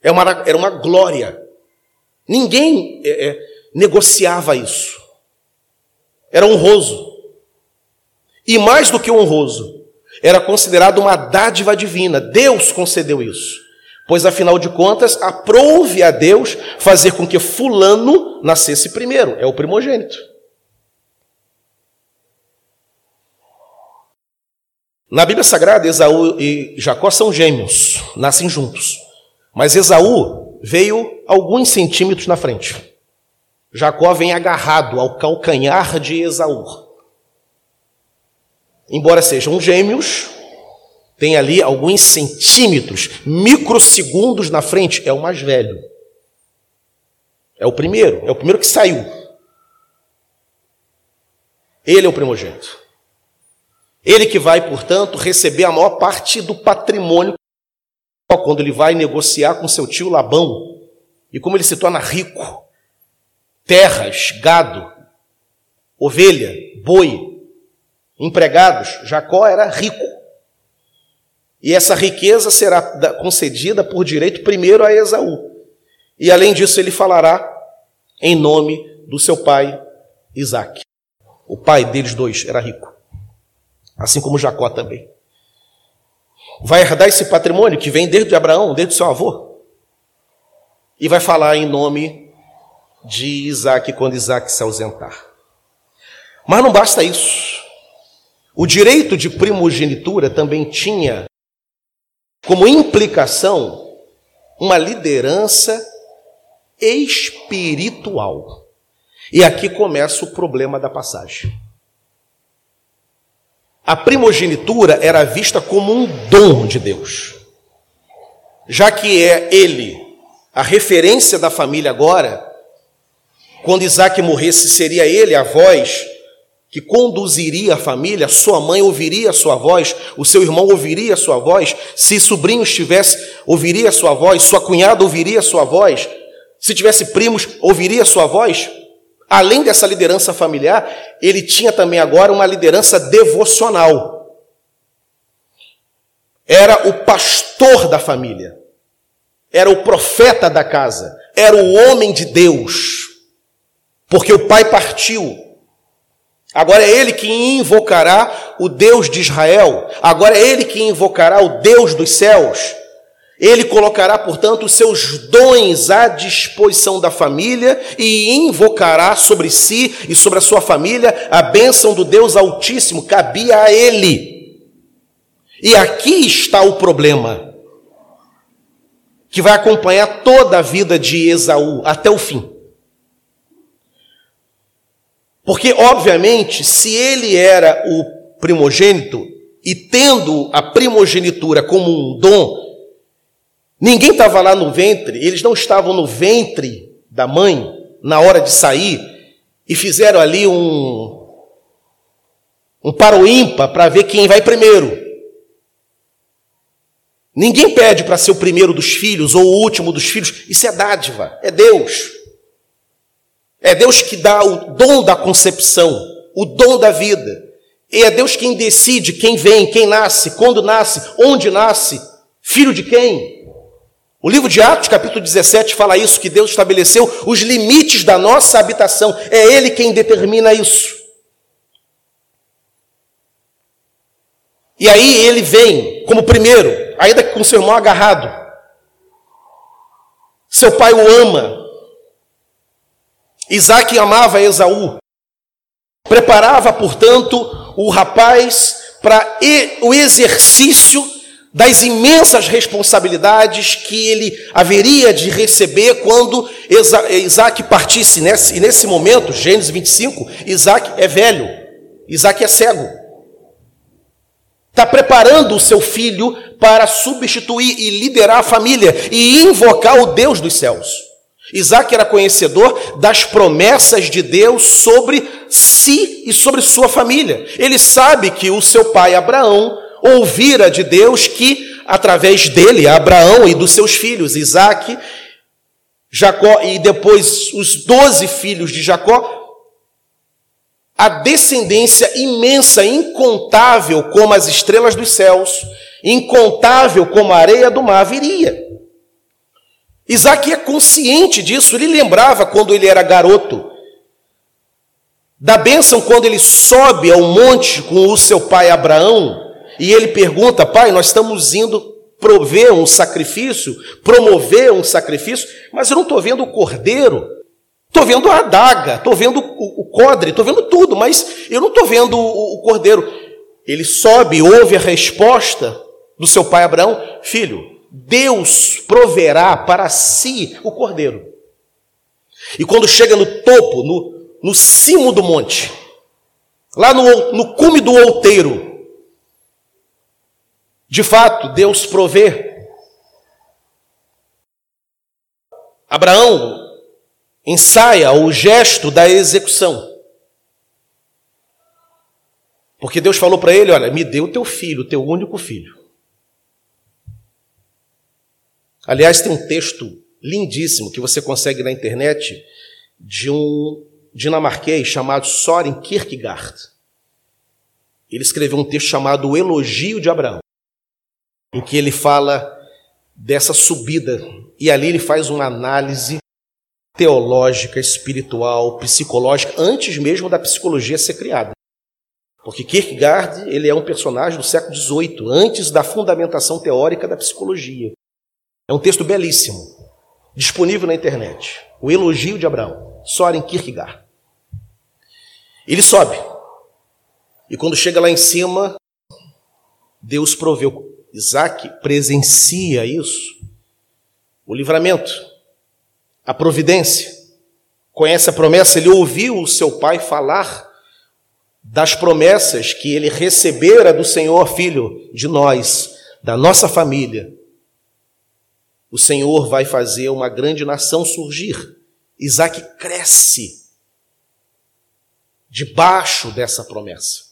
S5: É uma, era uma glória. Ninguém é, é, negociava isso. Era honroso. E mais do que honroso, era considerado uma dádiva divina. Deus concedeu isso. Pois, afinal de contas, aprove a Deus fazer com que Fulano nascesse primeiro. É o primogênito. Na Bíblia Sagrada, Esaú e Jacó são gêmeos, nascem juntos. Mas Esaú veio alguns centímetros na frente. Jacó vem agarrado ao calcanhar de Esaú. Embora sejam gêmeos, tem ali alguns centímetros, microsegundos na frente, é o mais velho. É o primeiro, é o primeiro que saiu. Ele é o primogênito. Ele que vai, portanto, receber a maior parte do patrimônio quando ele vai negociar com seu tio Labão. E como ele se torna rico: terras, gado, ovelha, boi, empregados, Jacó era rico. E essa riqueza será concedida por direito primeiro a Esaú. E além disso, ele falará em nome do seu pai Isaac. O pai deles dois era rico, assim como Jacó também. Vai herdar esse patrimônio que vem desde Abraão, desde seu avô. E vai falar em nome de Isaac quando Isaac se ausentar. Mas não basta isso. O direito de primogenitura também tinha como implicação uma liderança espiritual. E aqui começa o problema da passagem. A primogenitura era vista como um dom de Deus. Já que é ele a referência da família agora, quando Isaac morresse, seria ele a voz que conduziria a família, sua mãe ouviria a sua voz, o seu irmão ouviria a sua voz, se sobrinho estivesse, ouviria a sua voz, sua cunhada ouviria a sua voz, se tivesse primos, ouviria a sua voz. Além dessa liderança familiar, ele tinha também agora uma liderança devocional. Era o pastor da família, era o profeta da casa, era o homem de Deus, porque o pai partiu, Agora é ele que invocará o Deus de Israel. Agora é ele que invocará o Deus dos céus. Ele colocará, portanto, seus dons à disposição da família e invocará sobre si e sobre a sua família a bênção do Deus Altíssimo. Cabia a ele. E aqui está o problema que vai acompanhar toda a vida de Esaú até o fim. Porque, obviamente, se ele era o primogênito e tendo a primogenitura como um dom, ninguém estava lá no ventre, eles não estavam no ventre da mãe na hora de sair e fizeram ali um, um para o ímpar para ver quem vai primeiro. Ninguém pede para ser o primeiro dos filhos ou o último dos filhos. Isso é dádiva, é Deus. É Deus que dá o dom da concepção, o dom da vida. E é Deus quem decide quem vem, quem nasce, quando nasce, onde nasce, filho de quem. O livro de Atos, capítulo 17, fala isso, que Deus estabeleceu os limites da nossa habitação. É Ele quem determina isso. E aí ele vem como primeiro, ainda com seu irmão agarrado. Seu pai o ama. Isaac amava Esaú. Preparava, portanto, o rapaz para o exercício das imensas responsabilidades que ele haveria de receber quando Isaac partisse. E nesse momento, Gênesis 25, Isaac é velho, Isaac é cego está preparando o seu filho para substituir e liderar a família e invocar o Deus dos céus. Isaac era conhecedor das promessas de Deus sobre si e sobre sua família. Ele sabe que o seu pai Abraão ouvira de Deus que, através dele, Abraão e dos seus filhos, Isaac, Jacó e depois os doze filhos de Jacó, a descendência imensa, incontável como as estrelas dos céus, incontável como a areia do mar, viria. Isaac é consciente disso, ele lembrava quando ele era garoto, da bênção quando ele sobe ao monte com o seu pai Abraão, e ele pergunta: Pai, nós estamos indo prover um sacrifício, promover um sacrifício, mas eu não estou vendo o cordeiro. Estou vendo a adaga, estou vendo o, codre, estou vendo tudo, mas eu não estou vendo o, o cordeiro. Ele sobe, ouve a resposta do seu pai Abraão: Filho, Deus proverá para si o cordeiro. E quando chega no topo, no, no cimo do monte, lá no, no cume do outeiro, de fato, Deus provê. Abraão ensaia o gesto da execução. Porque Deus falou para ele: Olha, me dê o teu filho, o teu único filho. Aliás, tem um texto lindíssimo que você consegue na internet de um dinamarquês chamado Soren Kierkegaard. Ele escreveu um texto chamado O Elogio de Abraão, em que ele fala dessa subida e ali ele faz uma análise teológica, espiritual, psicológica, antes mesmo da psicologia ser criada. Porque Kierkegaard ele é um personagem do século XVIII, antes da fundamentação teórica da psicologia. É um texto belíssimo, disponível na internet. O Elogio de Abraão, Soren Kierkegaard. Ele sobe. E quando chega lá em cima, Deus proveu. Isaac presencia isso. O livramento a providência. Conhece a promessa, ele ouviu o seu pai falar das promessas que ele recebera do Senhor, filho, de nós, da nossa família. O Senhor vai fazer uma grande nação surgir. Isaac cresce debaixo dessa promessa.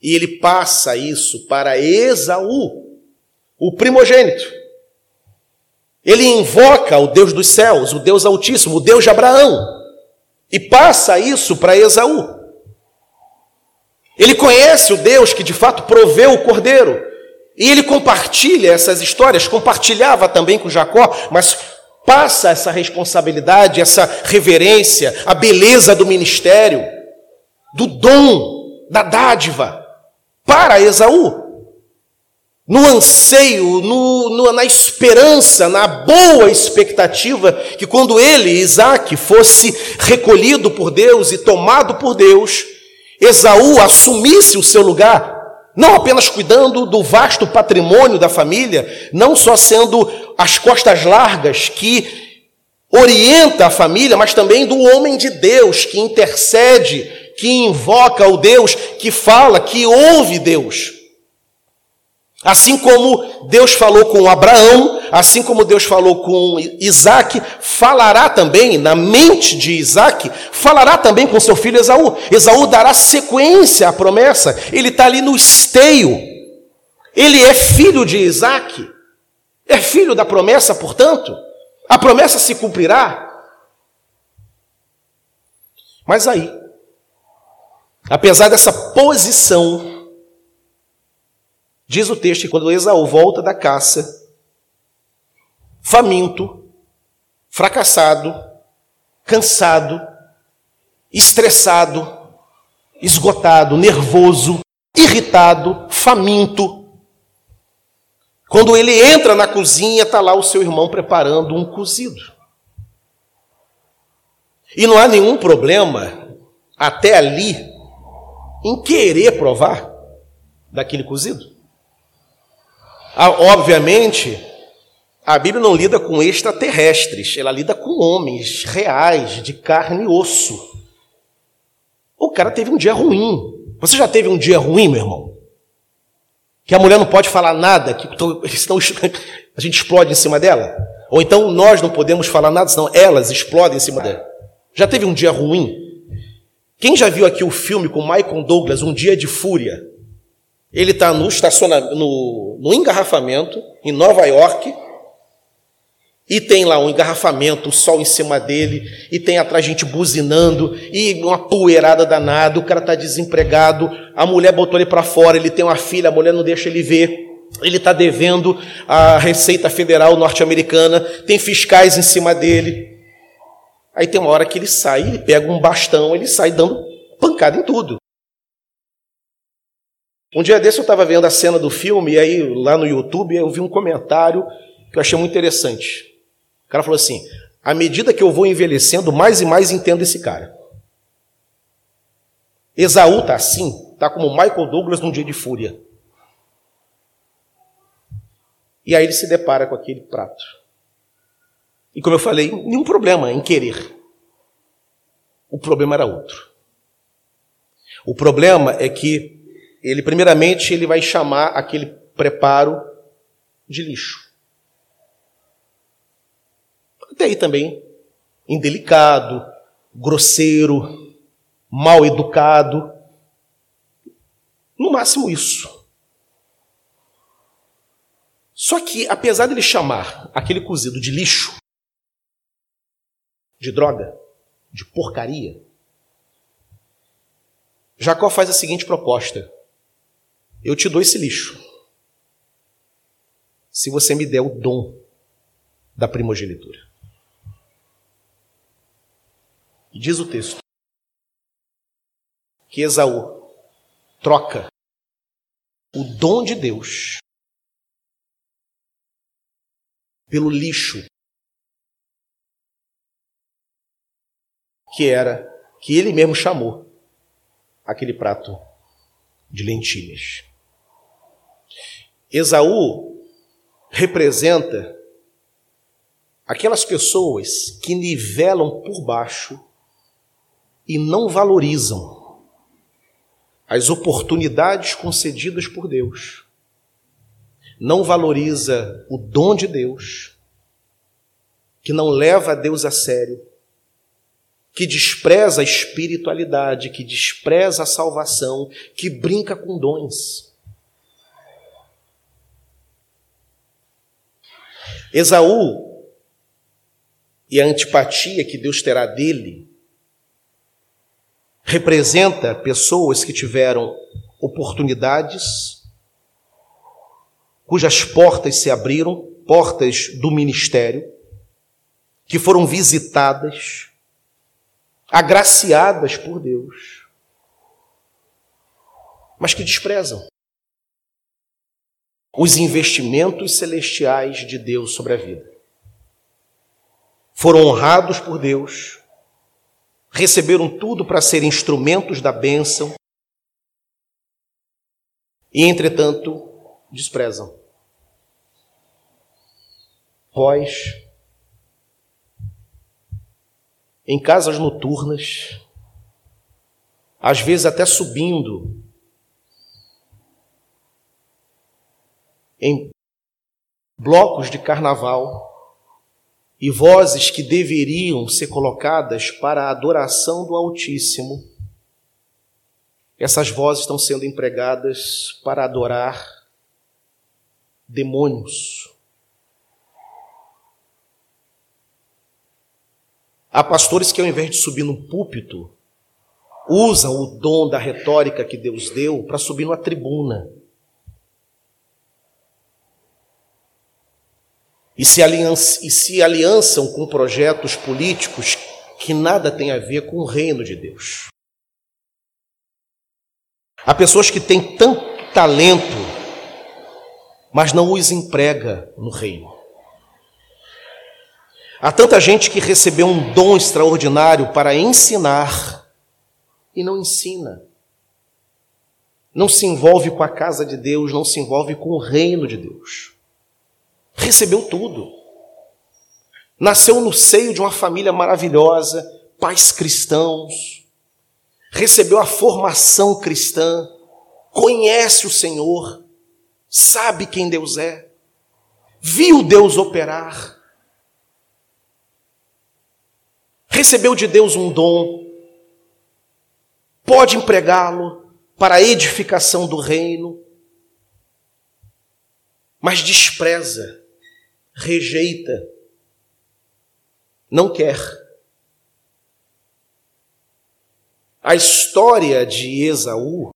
S5: E ele passa isso para Esaú, o primogênito. Ele invoca o Deus dos céus, o Deus Altíssimo, o Deus de Abraão, e passa isso para Esaú. Ele conhece o Deus que de fato proveu o cordeiro, e ele compartilha essas histórias, compartilhava também com Jacó, mas passa essa responsabilidade, essa reverência, a beleza do ministério, do dom, da dádiva, para Esaú? No anseio, no, no, na esperança, na boa expectativa que quando ele, Isaac, fosse recolhido por Deus e tomado por Deus, Esaú assumisse o seu lugar, não apenas cuidando do vasto patrimônio da família, não só sendo as costas largas que orienta a família, mas também do homem de Deus que intercede, que invoca o Deus, que fala, que ouve Deus. Assim como Deus falou com Abraão, assim como Deus falou com Isaac, falará também na mente de Isaac, falará também com seu filho Esaú. Esaú dará sequência à promessa, ele está ali no esteio, Ele é filho de Isaac, é filho da promessa, portanto, a promessa se cumprirá. Mas aí, apesar dessa posição, diz o texto que quando Esaú volta da caça, faminto, fracassado, cansado, estressado, esgotado, nervoso, irritado, faminto. Quando ele entra na cozinha, está lá o seu irmão preparando um cozido. E não há nenhum problema, até ali, em querer provar daquele cozido. Ah, obviamente, a Bíblia não lida com extraterrestres, ela lida com homens reais, de carne e osso. O cara teve um dia ruim. Você já teve um dia ruim, meu irmão? Que a mulher não pode falar nada, que senão a gente explode em cima dela? Ou então nós não podemos falar nada, senão elas explodem em cima dela. Já teve um dia ruim? Quem já viu aqui o filme com Michael Douglas, Um Dia de Fúria? Ele está no no, no engarrafamento, em Nova York, e tem lá um engarrafamento, o sol em cima dele, e tem atrás gente buzinando, e uma poeirada danada, o cara está desempregado, a mulher botou ele para fora, ele tem uma filha, a mulher não deixa ele ver, ele está devendo a Receita Federal norte-americana, tem fiscais em cima dele. Aí tem uma hora que ele sai, ele pega um bastão, ele sai dando pancada em tudo. Um dia desse eu estava vendo a cena do filme, e aí lá no YouTube eu vi um comentário que eu achei muito interessante. O cara falou assim: à medida que eu vou envelhecendo, mais e mais entendo esse cara. Esaú tá assim, tá como Michael Douglas num dia de fúria. E aí ele se depara com aquele prato. E como eu falei, nenhum problema em querer. O problema era outro. O problema é que ele primeiramente ele vai chamar aquele preparo de lixo até aí também indelicado, grosseiro, mal educado. No máximo isso. Só que, apesar de ele chamar aquele cozido de lixo, de droga, de porcaria, Jacó faz a seguinte proposta: Eu te dou esse lixo, se você me der o dom da primogenitura. E diz o texto que Esaú troca o dom de Deus pelo lixo que era que ele mesmo chamou aquele prato de lentilhas. Esaú representa aquelas pessoas que nivelam por baixo e não valorizam as oportunidades concedidas por Deus, não valoriza o dom de Deus, que não leva a Deus a sério, que despreza a espiritualidade, que despreza a salvação, que brinca com dons. Esaú e a antipatia que Deus terá dele representa pessoas que tiveram oportunidades, cujas portas se abriram, portas do ministério, que foram visitadas, agraciadas por Deus, mas que desprezam os investimentos celestiais de Deus sobre a vida. Foram honrados por Deus, receberam tudo para ser instrumentos da bênção e, entretanto, desprezam. Vós, em casas noturnas, às vezes até subindo em blocos de carnaval, e vozes que deveriam ser colocadas para a adoração do Altíssimo, essas vozes estão sendo empregadas para adorar demônios. Há pastores que, ao invés de subir no púlpito, usam o dom da retórica que Deus deu para subir numa tribuna. E se, e se aliançam com projetos políticos que nada tem a ver com o reino de Deus. Há pessoas que têm tanto talento, mas não os emprega no reino. Há tanta gente que recebeu um dom extraordinário para ensinar e não ensina. Não se envolve com a casa de Deus, não se envolve com o reino de Deus. Recebeu tudo. Nasceu no seio de uma família maravilhosa, pais cristãos, recebeu a formação cristã, conhece o Senhor, sabe quem Deus é, viu Deus operar, recebeu de Deus um dom, pode empregá-lo para a edificação do reino, mas despreza, rejeita, não quer. A história de Esaú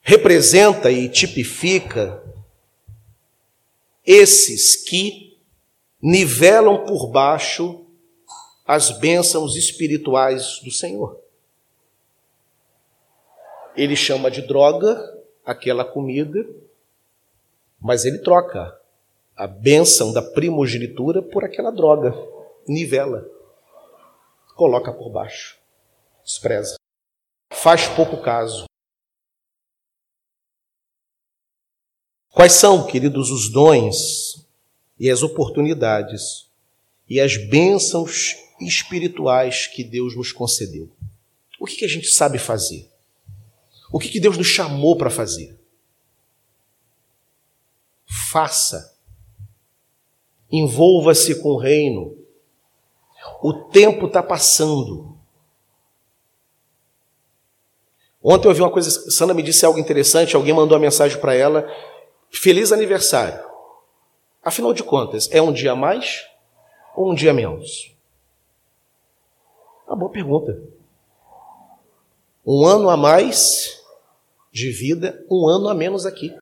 S5: representa e tipifica esses que nivelam por baixo as bênçãos espirituais do Senhor. Ele chama de droga aquela comida, mas ele troca a bênção da primogenitura por aquela droga, nivela, coloca por baixo, despreza, faz pouco caso. Quais são, queridos, os dons e as oportunidades e as bênçãos espirituais que Deus nos concedeu. O que, que a gente sabe fazer? O que, que Deus nos chamou para fazer? Faça. Envolva-se com o reino. O tempo está passando. Ontem eu vi uma coisa, Sandra me disse algo interessante, alguém mandou uma mensagem para ela. Feliz aniversário. Afinal de contas, é um dia a mais ou um dia menos? Uma boa pergunta. Um ano a mais de vida, um ano a menos aqui.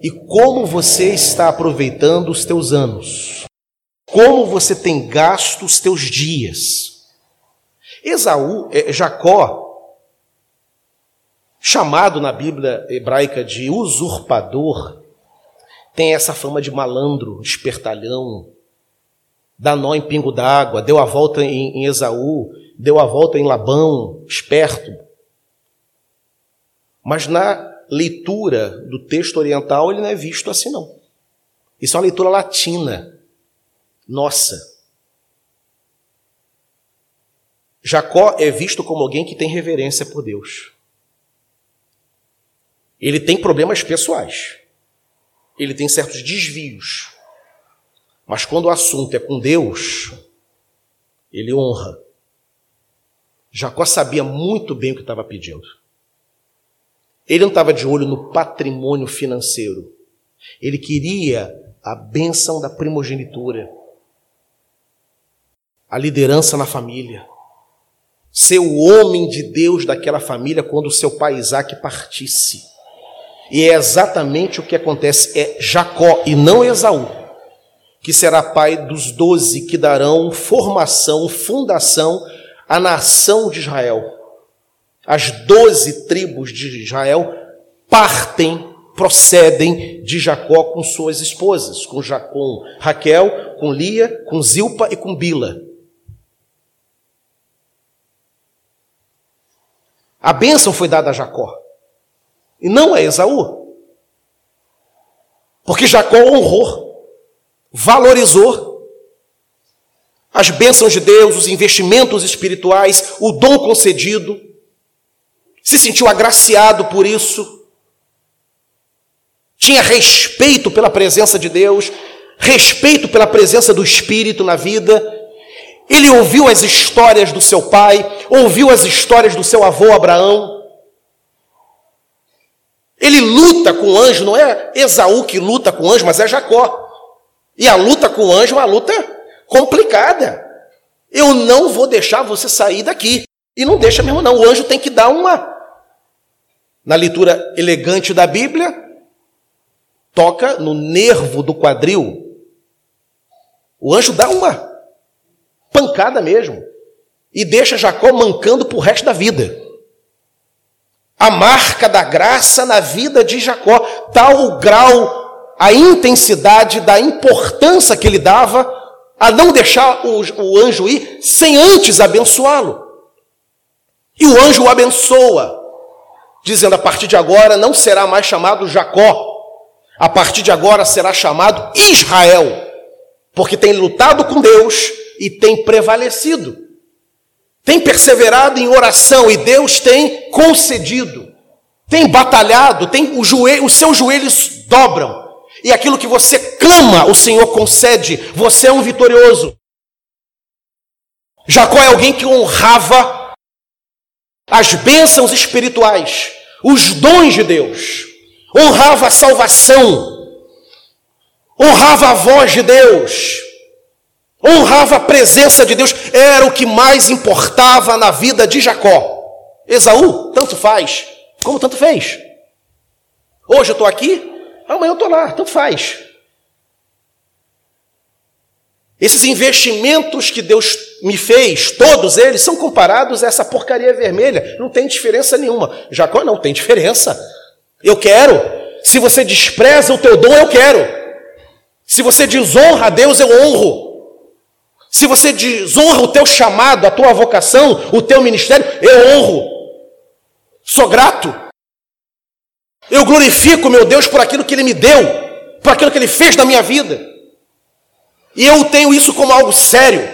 S5: E como você está aproveitando os teus anos? Como você tem gasto os teus dias? Esaú, é, Jacó, chamado na Bíblia hebraica de usurpador, tem essa fama de malandro, espertalhão, dá nó em pingo d'água, deu a volta em, em Esaú, deu a volta em Labão, esperto. Mas na leitura do texto oriental ele não é visto assim não. Isso é uma leitura latina. Nossa. Jacó é visto como alguém que tem reverência por Deus. Ele tem problemas pessoais. Ele tem certos desvios. Mas quando o assunto é com Deus, ele honra. Jacó sabia muito bem o que estava pedindo. Ele não estava de olho no patrimônio financeiro. Ele queria a bênção da primogenitura, a liderança na família, ser o homem de Deus daquela família quando seu pai Isaac partisse. E é exatamente o que acontece: é Jacó e não Esaú que será pai dos doze que darão formação, fundação à nação de Israel. As doze tribos de Israel partem, procedem de Jacó com suas esposas, com, Jacó, Raquel, com Lia, com Zilpa e com Bila. A bênção foi dada a Jacó, e não a Esaú. Porque Jacó honrou valorizou as bênçãos de Deus, os investimentos espirituais, o dom concedido, se sentiu agraciado por isso, tinha respeito pela presença de Deus, respeito pela presença do Espírito na vida. Ele ouviu as histórias do seu pai, ouviu as histórias do seu avô Abraão. Ele luta com o anjo, não é Esaú que luta com o anjo, mas é Jacó. E a luta com o anjo é uma luta complicada. Eu não vou deixar você sair daqui. E não deixa mesmo, não. O anjo tem que dar uma. Na leitura elegante da Bíblia, toca no nervo do quadril. O anjo dá uma pancada mesmo. E deixa Jacó mancando para o resto da vida. A marca da graça na vida de Jacó, tal o grau, a intensidade da importância que ele dava a não deixar o, o anjo ir sem antes abençoá-lo. E o anjo o abençoa, dizendo: a partir de agora não será mais chamado Jacó, a partir de agora será chamado Israel, porque tem lutado com Deus e tem prevalecido, tem perseverado em oração e Deus tem concedido, tem batalhado, tem o joelho, os seus joelhos dobram, e aquilo que você clama, o Senhor concede, você é um vitorioso. Jacó é alguém que honrava as bênçãos espirituais, os dons de Deus honrava a salvação, honrava a voz de Deus, honrava a presença de Deus, era o que mais importava na vida de Jacó. Esaú, tanto faz, como tanto fez. Hoje eu estou aqui, amanhã eu estou lá, tanto faz. Esses investimentos que Deus me fez, todos eles, são comparados a essa porcaria vermelha. Não tem diferença nenhuma. Jacó não tem diferença. Eu quero. Se você despreza o teu dom, eu quero. Se você desonra a Deus, eu honro. Se você desonra o teu chamado, a tua vocação, o teu ministério, eu honro. Sou grato. Eu glorifico meu Deus por aquilo que Ele me deu, por aquilo que Ele fez na minha vida. E eu tenho isso como algo sério,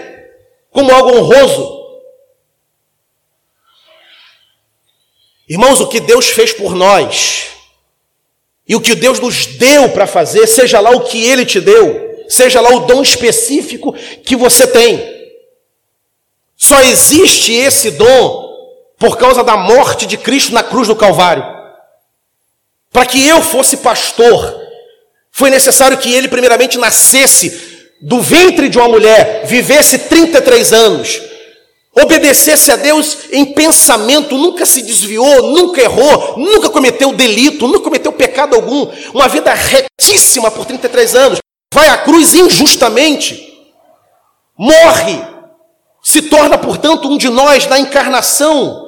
S5: como algo honroso. Irmãos, o que Deus fez por nós, e o que Deus nos deu para fazer, seja lá o que Ele te deu, seja lá o dom específico que você tem. Só existe esse dom por causa da morte de Cristo na cruz do Calvário. Para que eu fosse pastor, foi necessário que ele primeiramente nascesse do ventre de uma mulher, vivesse 33 anos, obedecesse a Deus em pensamento, nunca se desviou, nunca errou, nunca cometeu delito, nunca cometeu pecado algum, uma vida retíssima por 33 anos, vai à cruz injustamente, morre, se torna, portanto, um de nós na encarnação.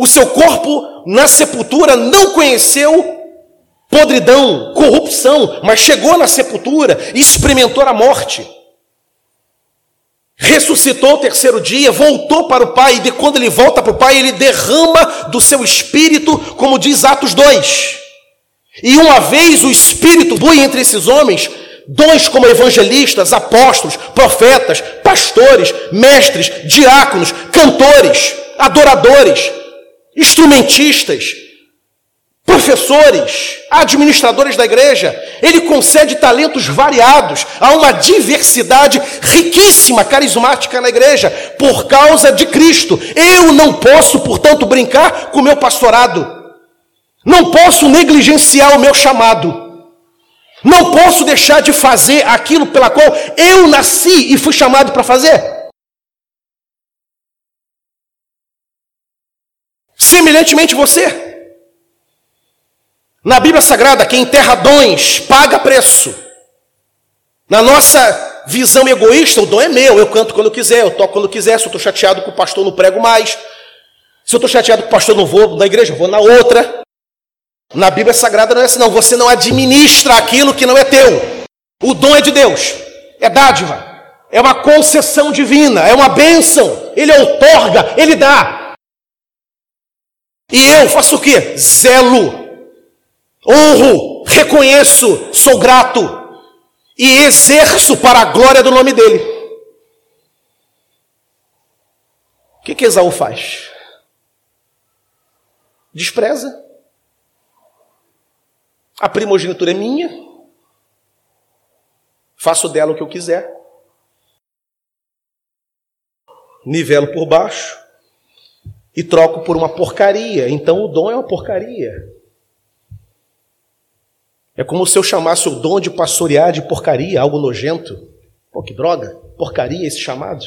S5: O seu corpo na sepultura não conheceu podridão, corrupção, mas chegou na sepultura e experimentou a morte ressuscitou o terceiro dia, voltou para o Pai, e de quando ele volta para o Pai, ele derrama do seu espírito, como diz Atos 2. E uma vez o espírito flui entre esses homens, dons como evangelistas, apóstolos, profetas, pastores, mestres, diáconos, cantores, adoradores, instrumentistas, professores, administradores da igreja, ele concede talentos variados, há uma diversidade riquíssima, carismática na igreja, por causa de Cristo. Eu não posso, portanto, brincar com o meu pastorado, não posso negligenciar o meu chamado. Não posso deixar de fazer aquilo pela qual eu nasci e fui chamado para fazer. Semelhantemente você. Na Bíblia Sagrada, quem enterra dons paga preço. Na nossa visão egoísta, o dom é meu, eu canto quando eu quiser, eu toco quando eu quiser. Se eu estou chateado com o pastor, não prego mais. Se eu estou chateado com o pastor, não vou na igreja, vou na outra. Na Bíblia Sagrada não é assim, não. Você não administra aquilo que não é teu. O dom é de Deus, é dádiva, é uma concessão divina, é uma bênção. Ele outorga, ele dá. E eu faço o quê? Zelo honro, reconheço, sou grato e exerço para a glória do nome dele. O que, que Esaú faz? Despreza. A primogenitura é minha. Faço dela o que eu quiser. Nivelo por baixo e troco por uma porcaria. Então o dom é uma porcaria. É como se eu chamasse o dom de pastorear de porcaria, algo nojento. Pô, que droga, porcaria esse chamado.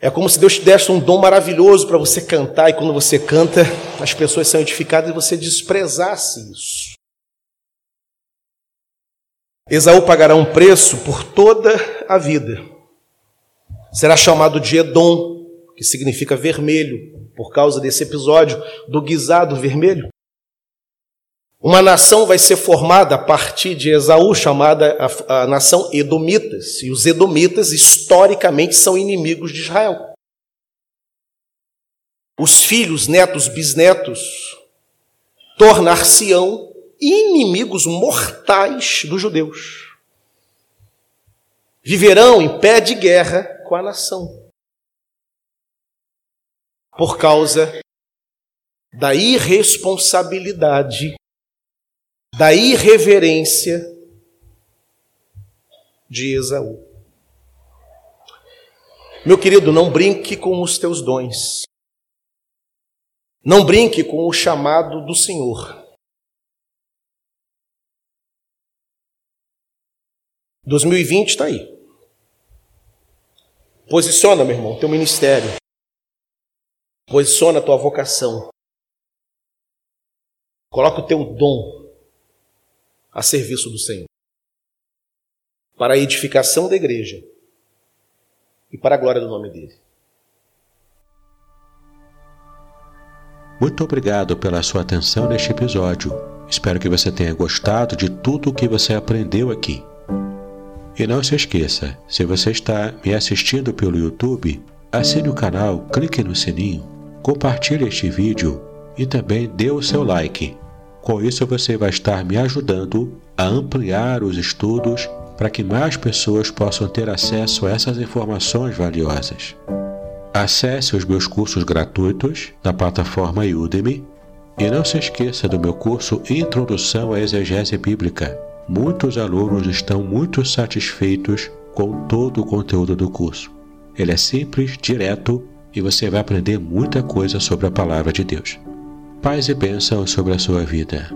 S5: É como se Deus te desse um dom maravilhoso para você cantar, e quando você canta, as pessoas são edificadas e você desprezasse isso. Esaú pagará um preço por toda a vida. Será chamado de Edom, que significa vermelho, por causa desse episódio do guisado vermelho. Uma nação vai ser formada a partir de Esaú, chamada a, a nação Edomitas. E os Edomitas, historicamente, são inimigos de Israel. Os filhos, netos, bisnetos tornar-se-ão inimigos mortais dos judeus. Viverão em pé de guerra com a nação. Por causa da irresponsabilidade, da irreverência de Esaú. Meu querido, não brinque com os teus dons. Não brinque com o chamado do Senhor. 2020 está aí. Posiciona, meu irmão, teu ministério. Posiciona a tua vocação. Coloca o teu dom a serviço do Senhor. Para a edificação da igreja e para a glória do nome dele.
S1: Muito obrigado pela sua atenção neste episódio. Espero que você tenha gostado de tudo o que você aprendeu aqui. E não se esqueça, se você está me assistindo pelo YouTube, assine o canal, clique no sininho, compartilhe este vídeo e também dê o seu like. Com isso você vai estar me ajudando a ampliar os estudos para que mais pessoas possam ter acesso a essas informações valiosas. Acesse os meus cursos gratuitos na plataforma Udemy e não se esqueça do meu curso Introdução à Exegese Bíblica muitos alunos estão muito satisfeitos com todo o conteúdo do curso. Ele é simples, direto e você vai aprender muita coisa sobre a palavra de Deus. Paz e bênção sobre a sua vida.